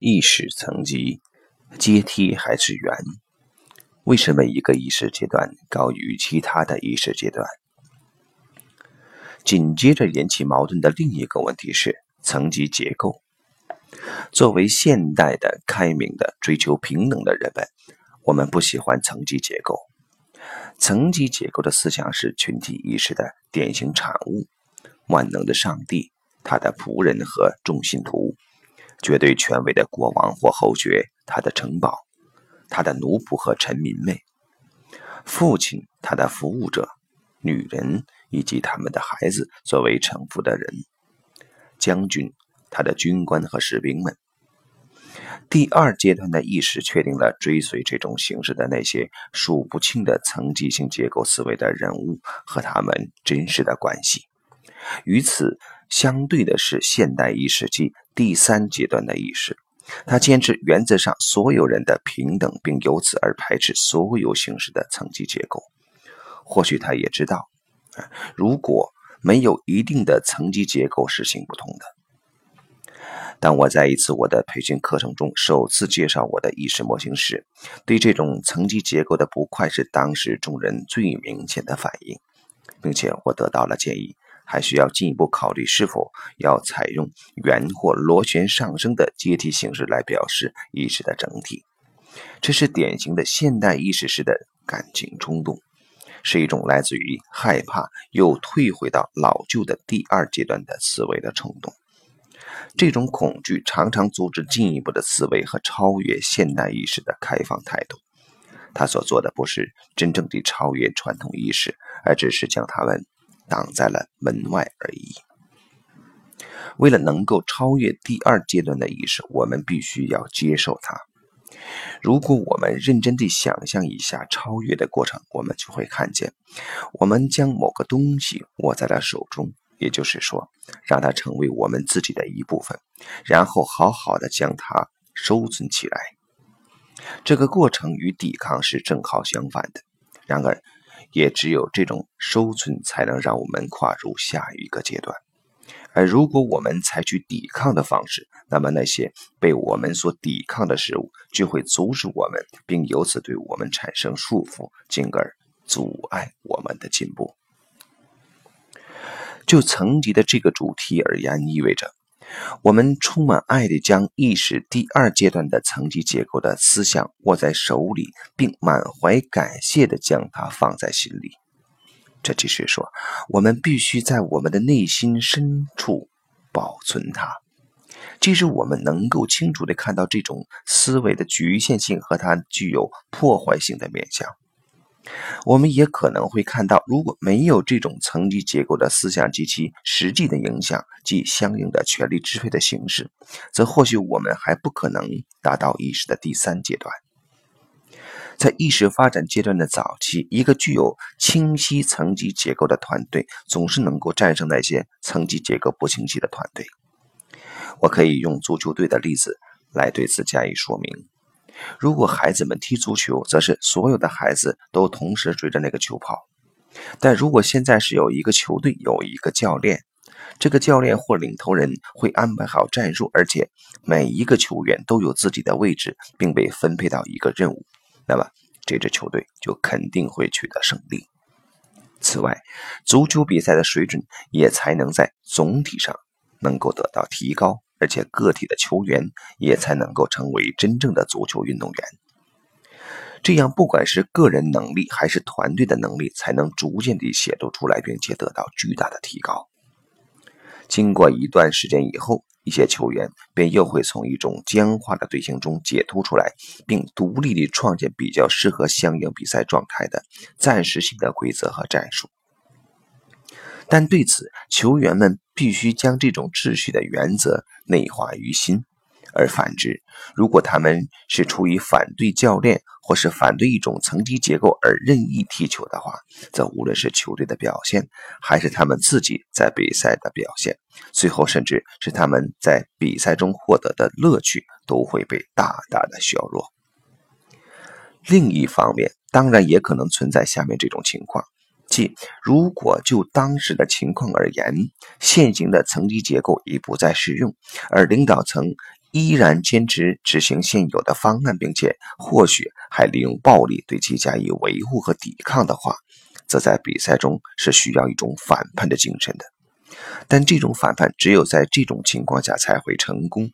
意识层级阶梯还是圆？为什么一个意识阶段高于其他的意识阶段？紧接着引起矛盾的另一个问题是层级结构。作为现代的开明的追求平等的人们，我们不喜欢层级结构。层级结构的思想是群体意识的典型产物。万能的上帝，他的仆人和众信徒。绝对权威的国王或侯爵，他的城堡，他的奴仆和臣民们，父亲，他的服务者，女人以及他们的孩子作为臣服的人，将军，他的军官和士兵们。第二阶段的意识确定了追随这种形式的那些数不清的层级性结构思维的人物和他们真实的关系。与此相对的是现代意识即第三阶段的意识，他坚持原则上所有人的平等，并由此而排斥所有形式的层级结构。或许他也知道，如果没有一定的层级结构是行不通的。当我在一次我的培训课程中首次介绍我的意识模型时，对这种层级结构的不快是当时众人最明显的反应，并且我得到了建议。还需要进一步考虑是否要采用圆或螺旋上升的阶梯形式来表示意识的整体。这是典型的现代意识时的感情冲动，是一种来自于害怕又退回到老旧的第二阶段的思维的冲动。这种恐惧常常阻止进一步的思维和超越现代意识的开放态度。他所做的不是真正的超越传统意识，而只是将它们。挡在了门外而已。为了能够超越第二阶段的意识，我们必须要接受它。如果我们认真地想象一下超越的过程，我们就会看见，我们将某个东西握在了手中，也就是说，让它成为我们自己的一部分，然后好好的将它收存起来。这个过程与抵抗是正好相反的。然而，也只有这种收存，才能让我们跨入下一个阶段。而如果我们采取抵抗的方式，那么那些被我们所抵抗的事物就会阻止我们，并由此对我们产生束缚，进而阻碍我们的进步。就层级的这个主题而言，意味着。我们充满爱地将意识第二阶段的层级结构的思想握在手里，并满怀感谢地将它放在心里。这即是说，我们必须在我们的内心深处保存它。即使我们能够清楚地看到这种思维的局限性和它具有破坏性的面向。我们也可能会看到，如果没有这种层级结构的思想及其实际的影响及相应的权力支配的形式，则或许我们还不可能达到意识的第三阶段。在意识发展阶段的早期，一个具有清晰层级结构的团队总是能够战胜那些层级结构不清晰的团队。我可以用足球队的例子来对此加以说明。如果孩子们踢足球，则是所有的孩子都同时追着那个球跑。但如果现在是有一个球队，有一个教练，这个教练或领头人会安排好战术，而且每一个球员都有自己的位置，并被分配到一个任务，那么这支球队就肯定会取得胜利。此外，足球比赛的水准也才能在总体上能够得到提高。而且个体的球员也才能够成为真正的足球运动员，这样不管是个人能力还是团队的能力，才能逐渐地显露出来，并且得到巨大的提高。经过一段时间以后，一些球员便又会从一种僵化的队形中解脱出来，并独立地创建比较适合相应比赛状态的暂时性的规则和战术。但对此，球员们必须将这种秩序的原则内化于心；而反之，如果他们是出于反对教练或是反对一种层级结构而任意踢球的话，则无论是球队的表现，还是他们自己在比赛的表现，最后甚至是他们在比赛中获得的乐趣，都会被大大的削弱。另一方面，当然也可能存在下面这种情况。即，如果就当时的情况而言，现行的层级结构已不再适用，而领导层依然坚持执行现有的方案，并且或许还利用暴力对其加以维护和抵抗的话，则在比赛中是需要一种反叛的精神的。但这种反叛只有在这种情况下才会成功，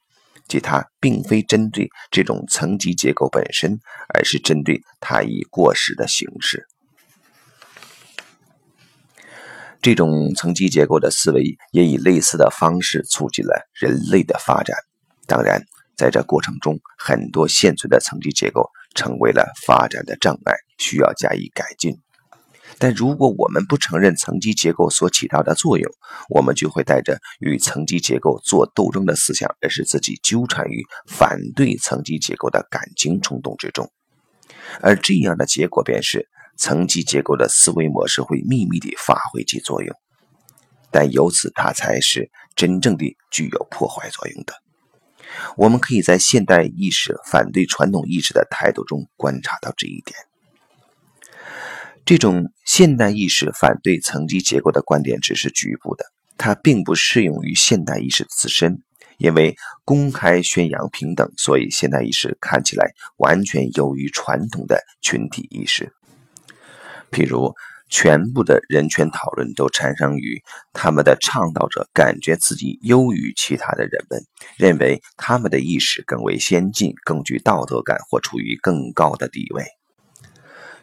即它并非针对这种层级结构本身，而是针对它已过时的形式。这种层级结构的思维也以类似的方式促进了人类的发展。当然，在这过程中，很多现存的层级结构成为了发展的障碍，需要加以改进。但如果我们不承认层级结构所起到的作用，我们就会带着与层级结构做斗争的思想，而使自己纠缠于反对层级结构的感情冲动之中。而这样的结果便是，层级结构的思维模式会秘密地发挥其作用，但由此它才是真正的具有破坏作用的。我们可以在现代意识反对传统意识的态度中观察到这一点。这种现代意识反对层级结构的观点只是局部的，它并不适用于现代意识自身。因为公开宣扬平等，所以现代意识看起来完全优于传统的群体意识。譬如，全部的人权讨论都产生于他们的倡导者感觉自己优于其他的人们，认为他们的意识更为先进、更具道德感或处于更高的地位。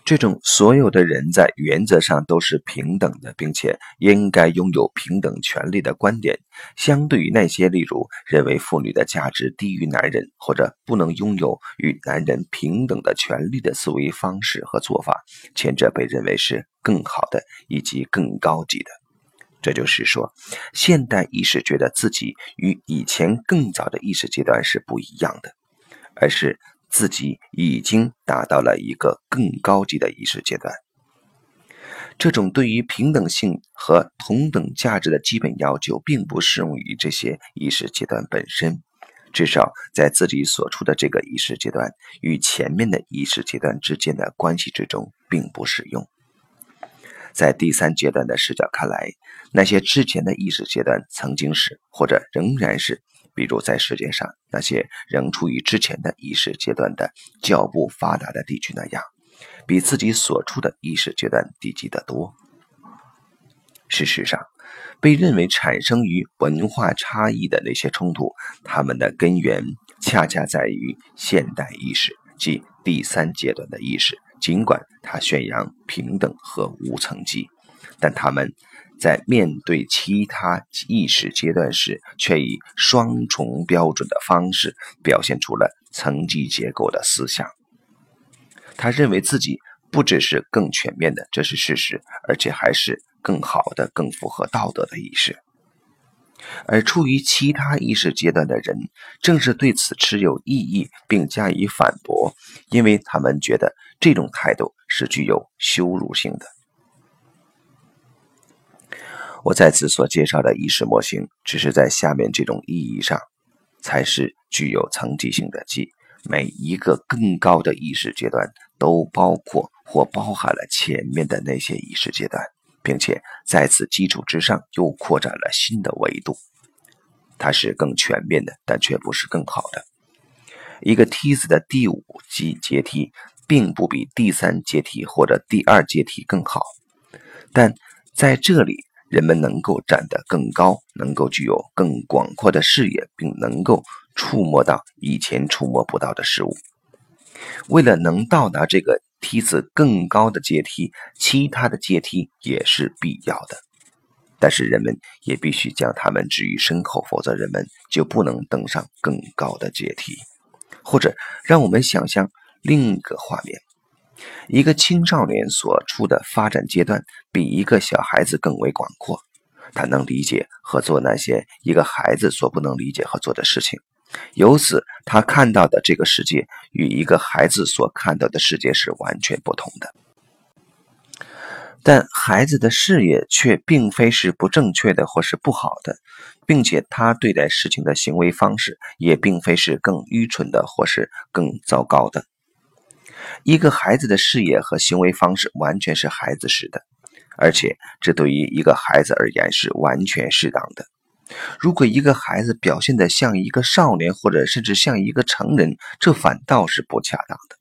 这种所有的人在原则上都是平等的，并且应该拥有平等权利的观点，相对于那些例如认为妇女的价值低于男人，或者不能拥有与男人平等的权利的思维方式和做法，前者被认为是更好的以及更高级的。这就是说，现代意识觉得自己与以前更早的意识阶段是不一样的，而是。自己已经达到了一个更高级的意识阶段。这种对于平等性和同等价值的基本要求，并不适用于这些意识阶段本身。至少在自己所处的这个意识阶段与前面的意识阶段之间的关系之中，并不适用。在第三阶段的视角看来，那些之前的意识阶段曾经是，或者仍然是。比如，在世界上那些仍处于之前的意识阶段的较不发达的地区那样，比自己所处的意识阶段低级得多。事实上，被认为产生于文化差异的那些冲突，它们的根源恰恰在于现代意识，即第三阶段的意识。尽管它宣扬平等和无层级，但它们。在面对其他意识阶段时，却以双重标准的方式表现出了层级结构的思想。他认为自己不只是更全面的，这是事实，而且还是更好的、更符合道德的意识。而处于其他意识阶段的人，正是对此持有异议并加以反驳，因为他们觉得这种态度是具有羞辱性的。我在此所介绍的意识模型，只是在下面这种意义上，才是具有层级性的，即每一个更高的意识阶段都包括或包含了前面的那些意识阶段，并且在此基础之上又扩展了新的维度。它是更全面的，但却不是更好的。一个梯子的第五级阶梯，并不比第三阶梯或者第二阶梯更好，但在这里。人们能够站得更高，能够具有更广阔的视野，并能够触摸到以前触摸不到的事物。为了能到达这个梯子更高的阶梯，其他的阶梯也是必要的。但是人们也必须将它们置于身后，否则人们就不能登上更高的阶梯。或者，让我们想象另一个画面。一个青少年所处的发展阶段比一个小孩子更为广阔，他能理解和做那些一个孩子所不能理解和做的事情，由此他看到的这个世界与一个孩子所看到的世界是完全不同的。但孩子的视野却并非是不正确的或是不好的，并且他对待事情的行为方式也并非是更愚蠢的或是更糟糕的。一个孩子的视野和行为方式完全是孩子式的，而且这对于一个孩子而言是完全适当的。如果一个孩子表现得像一个少年，或者甚至像一个成人，这反倒是不恰当的。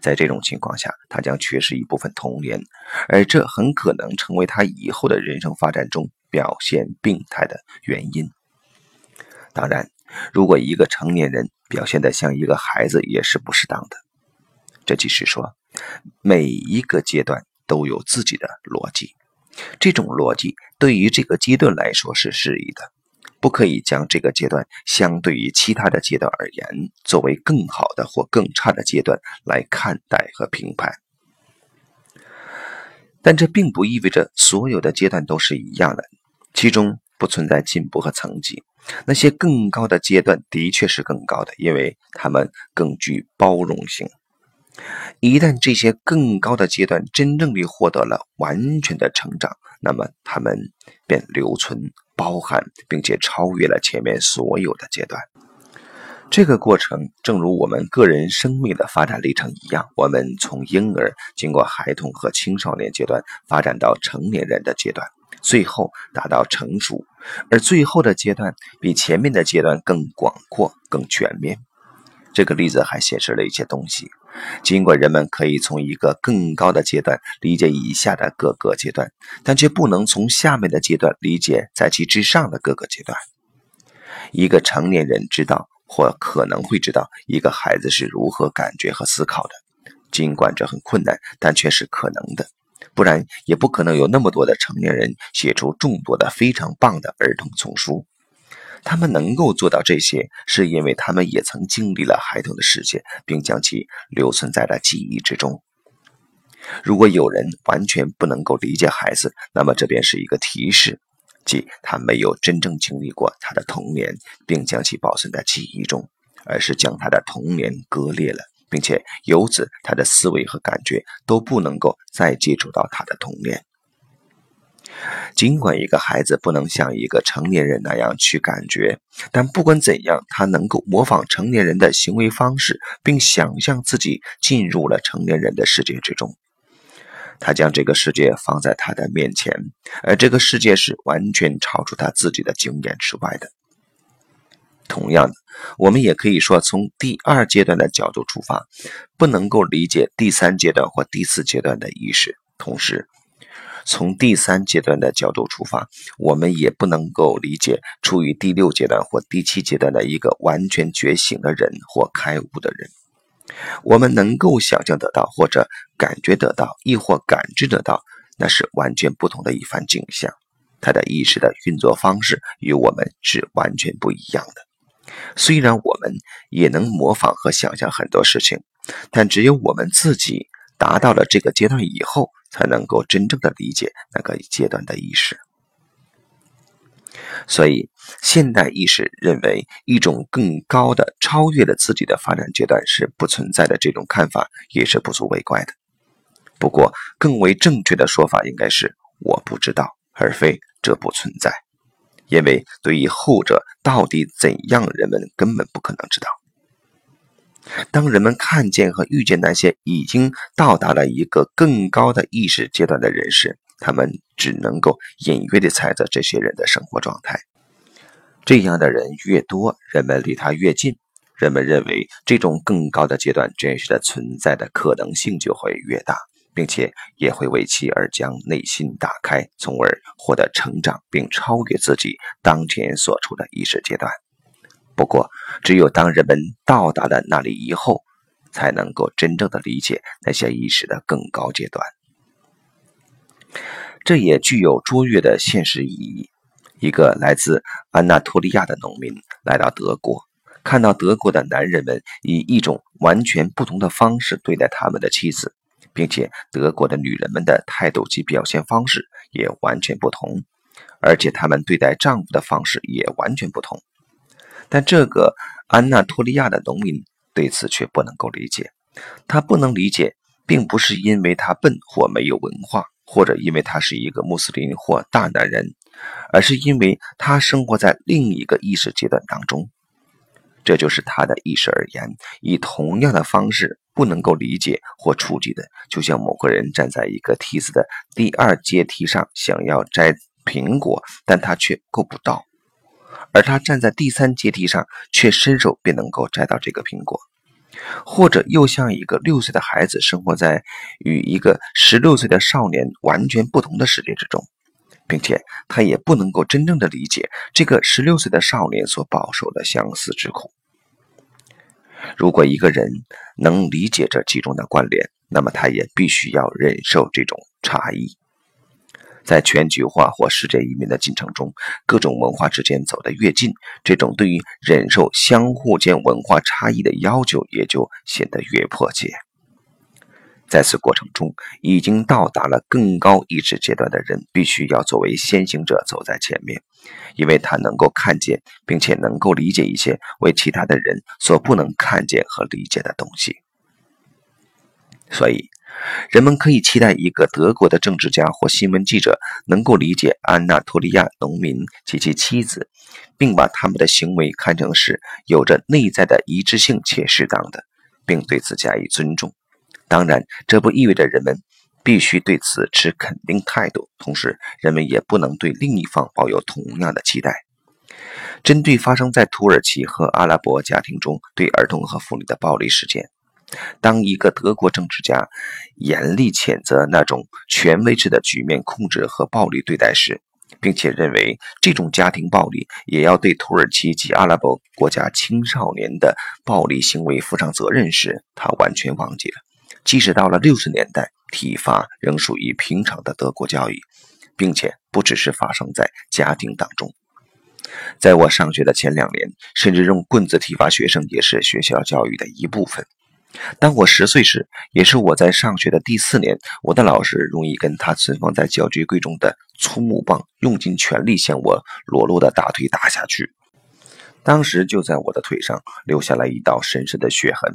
在这种情况下，他将缺失一部分童年，而这很可能成为他以后的人生发展中表现病态的原因。当然，如果一个成年人表现得像一个孩子，也是不适当的。这即是说，每一个阶段都有自己的逻辑，这种逻辑对于这个阶段来说是适宜的。不可以将这个阶段相对于其他的阶段而言，作为更好的或更差的阶段来看待和评判。但这并不意味着所有的阶段都是一样的，其中不存在进步和层级。那些更高的阶段的确是更高的，因为它们更具包容性。一旦这些更高的阶段真正地获得了完全的成长，那么他们便留存。包含并且超越了前面所有的阶段。这个过程正如我们个人生命的发展历程一样，我们从婴儿经过孩童和青少年阶段，发展到成年人的阶段，最后达到成熟。而最后的阶段比前面的阶段更广阔、更全面。这个例子还显示了一些东西。尽管人们可以从一个更高的阶段理解以下的各个阶段，但却不能从下面的阶段理解在其之上的各个阶段。一个成年人知道或可能会知道一个孩子是如何感觉和思考的，尽管这很困难，但却是可能的。不然也不可能有那么多的成年人写出众多的非常棒的儿童丛书。他们能够做到这些，是因为他们也曾经历了孩童的世界，并将其留存在了记忆之中。如果有人完全不能够理解孩子，那么这便是一个提示，即他没有真正经历过他的童年，并将其保存在记忆中，而是将他的童年割裂了，并且由此他的思维和感觉都不能够再接触到他的童年。尽管一个孩子不能像一个成年人那样去感觉，但不管怎样，他能够模仿成年人的行为方式，并想象自己进入了成年人的世界之中。他将这个世界放在他的面前，而这个世界是完全超出他自己的经验之外的。同样的，我们也可以说，从第二阶段的角度出发，不能够理解第三阶段或第四阶段的意识，同时。从第三阶段的角度出发，我们也不能够理解处于第六阶段或第七阶段的一个完全觉醒的人或开悟的人。我们能够想象得到，或者感觉得到，亦或感知得到，那是完全不同的一番景象。他的意识的运作方式与我们是完全不一样的。虽然我们也能模仿和想象很多事情，但只有我们自己。达到了这个阶段以后，才能够真正的理解那个阶段的意识。所以，现代意识认为一种更高的、超越了自己的发展阶段是不存在的，这种看法也是不足为怪的。不过，更为正确的说法应该是“我不知道”，而非“这不存在”，因为对于后者到底怎样，人们根本不可能知道。当人们看见和遇见那些已经到达了一个更高的意识阶段的人时，他们只能够隐约地猜测这些人的生活状态。这样的人越多，人们离他越近，人们认为这种更高的阶段真实的存在的可能性就会越大，并且也会为其而将内心打开，从而获得成长并超越自己当前所处的意识阶段。不过，只有当人们到达了那里以后，才能够真正的理解那些意识的更高阶段。这也具有卓越的现实意义。一个来自安纳托利亚的农民来到德国，看到德国的男人们以一种完全不同的方式对待他们的妻子，并且德国的女人们的态度及表现方式也完全不同，而且他们对待丈夫的方式也完全不同。但这个安纳托利亚的农民对此却不能够理解。他不能理解，并不是因为他笨或没有文化，或者因为他是一个穆斯林或大男人，而是因为他生活在另一个意识阶段当中。这就是他的意识而言，以同样的方式不能够理解或触及的，就像某个人站在一个梯子的第二阶梯上，想要摘苹果，但他却够不到。而他站在第三阶梯上，却伸手便能够摘到这个苹果。或者又像一个六岁的孩子生活在与一个十六岁的少年完全不同的世界之中，并且他也不能够真正的理解这个十六岁的少年所饱受的相思之苦。如果一个人能理解这其中的关联，那么他也必须要忍受这种差异。在全球化或世界移民的进程中，各种文化之间走得越近，这种对于忍受相互间文化差异的要求也就显得越迫切。在此过程中，已经到达了更高意识阶段的人，必须要作为先行者走在前面，因为他能够看见并且能够理解一些为其他的人所不能看见和理解的东西。所以。人们可以期待一个德国的政治家或新闻记者能够理解安纳托利亚农民及其妻子，并把他们的行为看成是有着内在的一致性且适当的，并对此加以尊重。当然，这不意味着人们必须对此持肯定态度，同时人们也不能对另一方抱有同样的期待。针对发生在土耳其和阿拉伯家庭中对儿童和妇女的暴力事件。当一个德国政治家严厉谴责那种权威制的局面控制和暴力对待时，并且认为这种家庭暴力也要对土耳其及阿拉伯国家青少年的暴力行为负上责任时，他完全忘记了，即使到了六十年代，体罚仍属于平常的德国教育，并且不只是发生在家庭当中。在我上学的前两年，甚至用棍子体罚学生也是学校教育的一部分。当我十岁时，也是我在上学的第四年，我的老师用一根他存放在教具柜中的粗木棒，用尽全力向我裸露的大腿打下去。当时就在我的腿上留下了一道深深的血痕。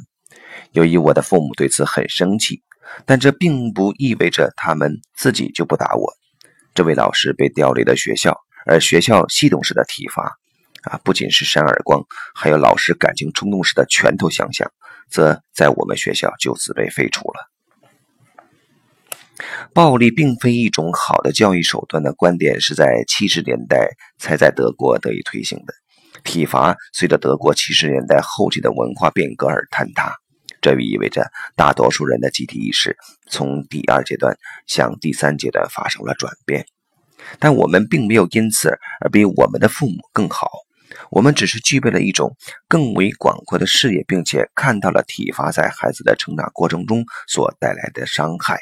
由于我的父母对此很生气，但这并不意味着他们自己就不打我。这位老师被调离了学校，而学校系统式的体罚，啊，不仅是扇耳光，还有老师感情冲动时的拳头相向。则在我们学校就此被废除了。暴力并非一种好的教育手段的观点是在七十年代才在德国得以推行的。体罚随着德国七十年代后期的文化变革而坍塌，这意味着大多数人的集体意识从第二阶段向第三阶段发生了转变。但我们并没有因此而比我们的父母更好。我们只是具备了一种更为广阔的视野，并且看到了体罚在孩子的成长过程中所带来的伤害，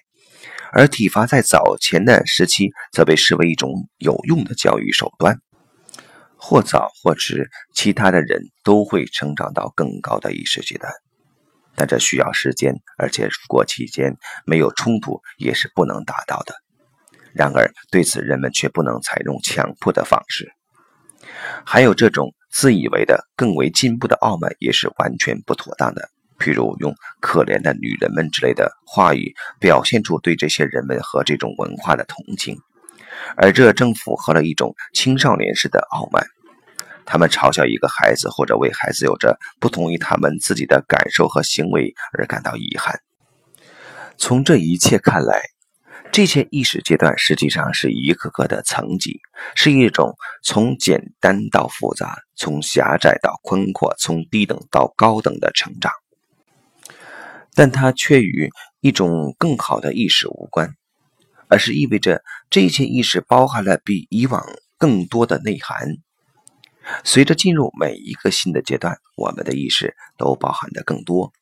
而体罚在早前的时期则被视为一种有用的教育手段。或早或迟，其他的人都会成长到更高的意识阶段，但这需要时间，而且如果期间没有冲突，也是不能达到的。然而，对此人们却不能采用强迫的方式。还有这种自以为的更为进步的傲慢，也是完全不妥当的。譬如用“可怜的女人们”之类的话语，表现出对这些人们和这种文化的同情，而这正符合了一种青少年式的傲慢。他们嘲笑一个孩子，或者为孩子有着不同于他们自己的感受和行为而感到遗憾。从这一切看来。这些意识阶段实际上是一个个的层级，是一种从简单到复杂、从狭窄到宽阔、从低等到高等的成长，但它却与一种更好的意识无关，而是意味着这些意识包含了比以往更多的内涵。随着进入每一个新的阶段，我们的意识都包含的更多，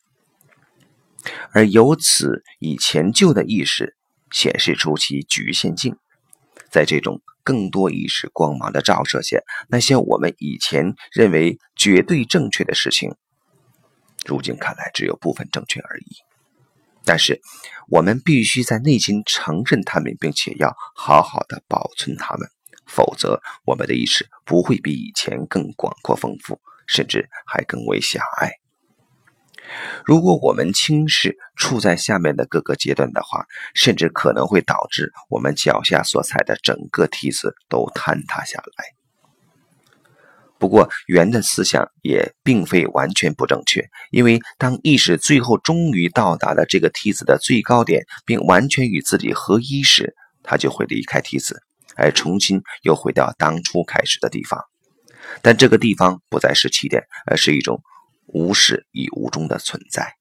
而由此以前旧的意识。显示出其局限性，在这种更多意识光芒的照射下，那些我们以前认为绝对正确的事情，如今看来只有部分正确而已。但是，我们必须在内心承认它们，并且要好好的保存它们，否则我们的意识不会比以前更广阔丰富，甚至还更为狭隘。如果我们轻视处在下面的各个阶段的话，甚至可能会导致我们脚下所踩的整个梯子都坍塌下来。不过，圆的思想也并非完全不正确，因为当意识最后终于到达了这个梯子的最高点，并完全与自己合一时，它就会离开梯子，而重新又回到当初开始的地方。但这个地方不再是起点，而是一种无始亦无终的存在。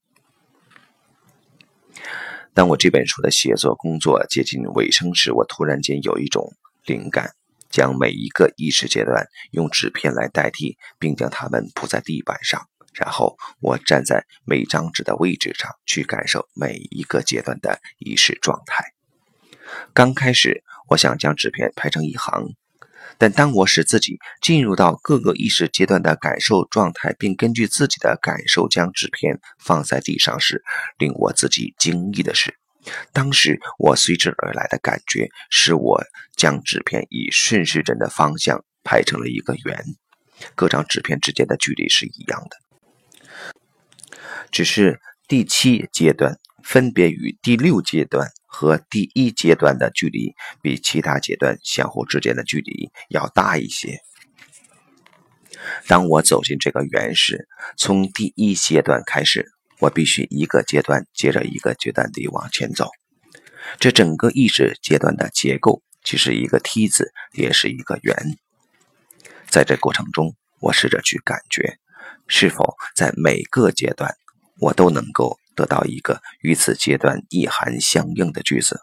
当我这本书的写作工作接近尾声时，我突然间有一种灵感，将每一个意识阶段用纸片来代替，并将它们铺在地板上。然后我站在每张纸的位置上去感受每一个阶段的意识状态。刚开始，我想将纸片排成一行。但当我使自己进入到各个意识阶段的感受状态，并根据自己的感受将纸片放在地上时，令我自己惊异的是，当时我随之而来的感觉是我将纸片以顺时针的方向排成了一个圆，各张纸片之间的距离是一样的，只是第七阶段分别与第六阶段。和第一阶段的距离比其他阶段相互之间的距离要大一些。当我走进这个圆时，从第一阶段开始，我必须一个阶段接着一个阶段地往前走。这整个意识阶段的结构既是一个梯子，也是一个圆。在这过程中，我试着去感觉，是否在每个阶段我都能够。得到一个与此阶段意涵相应的句子，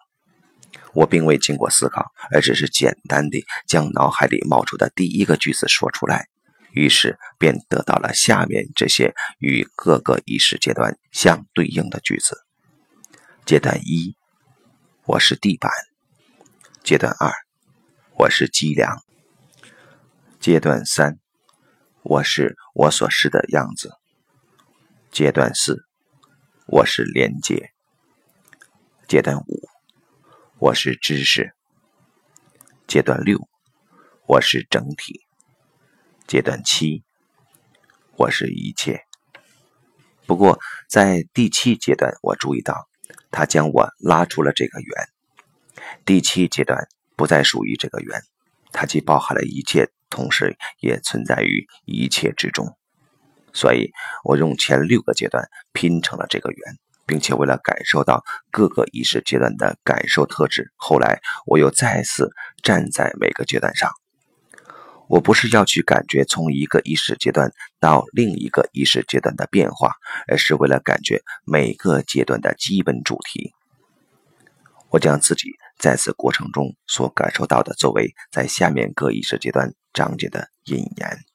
我并未经过思考，而只是简单地将脑海里冒出的第一个句子说出来，于是便得到了下面这些与各个意识阶段相对应的句子：阶段一，我是地板；阶段二，我是脊梁；阶段三，我是我所是的样子；阶段四。我是连接，阶段五；我是知识，阶段六；我是整体，阶段七；我是一切。不过，在第七阶段，我注意到，他将我拉出了这个圆。第七阶段不再属于这个圆，它既包含了一切，同时也存在于一切之中。所以，我用前六个阶段拼成了这个圆，并且为了感受到各个意识阶段的感受特质，后来我又再次站在每个阶段上。我不是要去感觉从一个意识阶段到另一个意识阶段的变化，而是为了感觉每个阶段的基本主题。我将自己在此过程中所感受到的作为在下面各意识阶段章节的引言。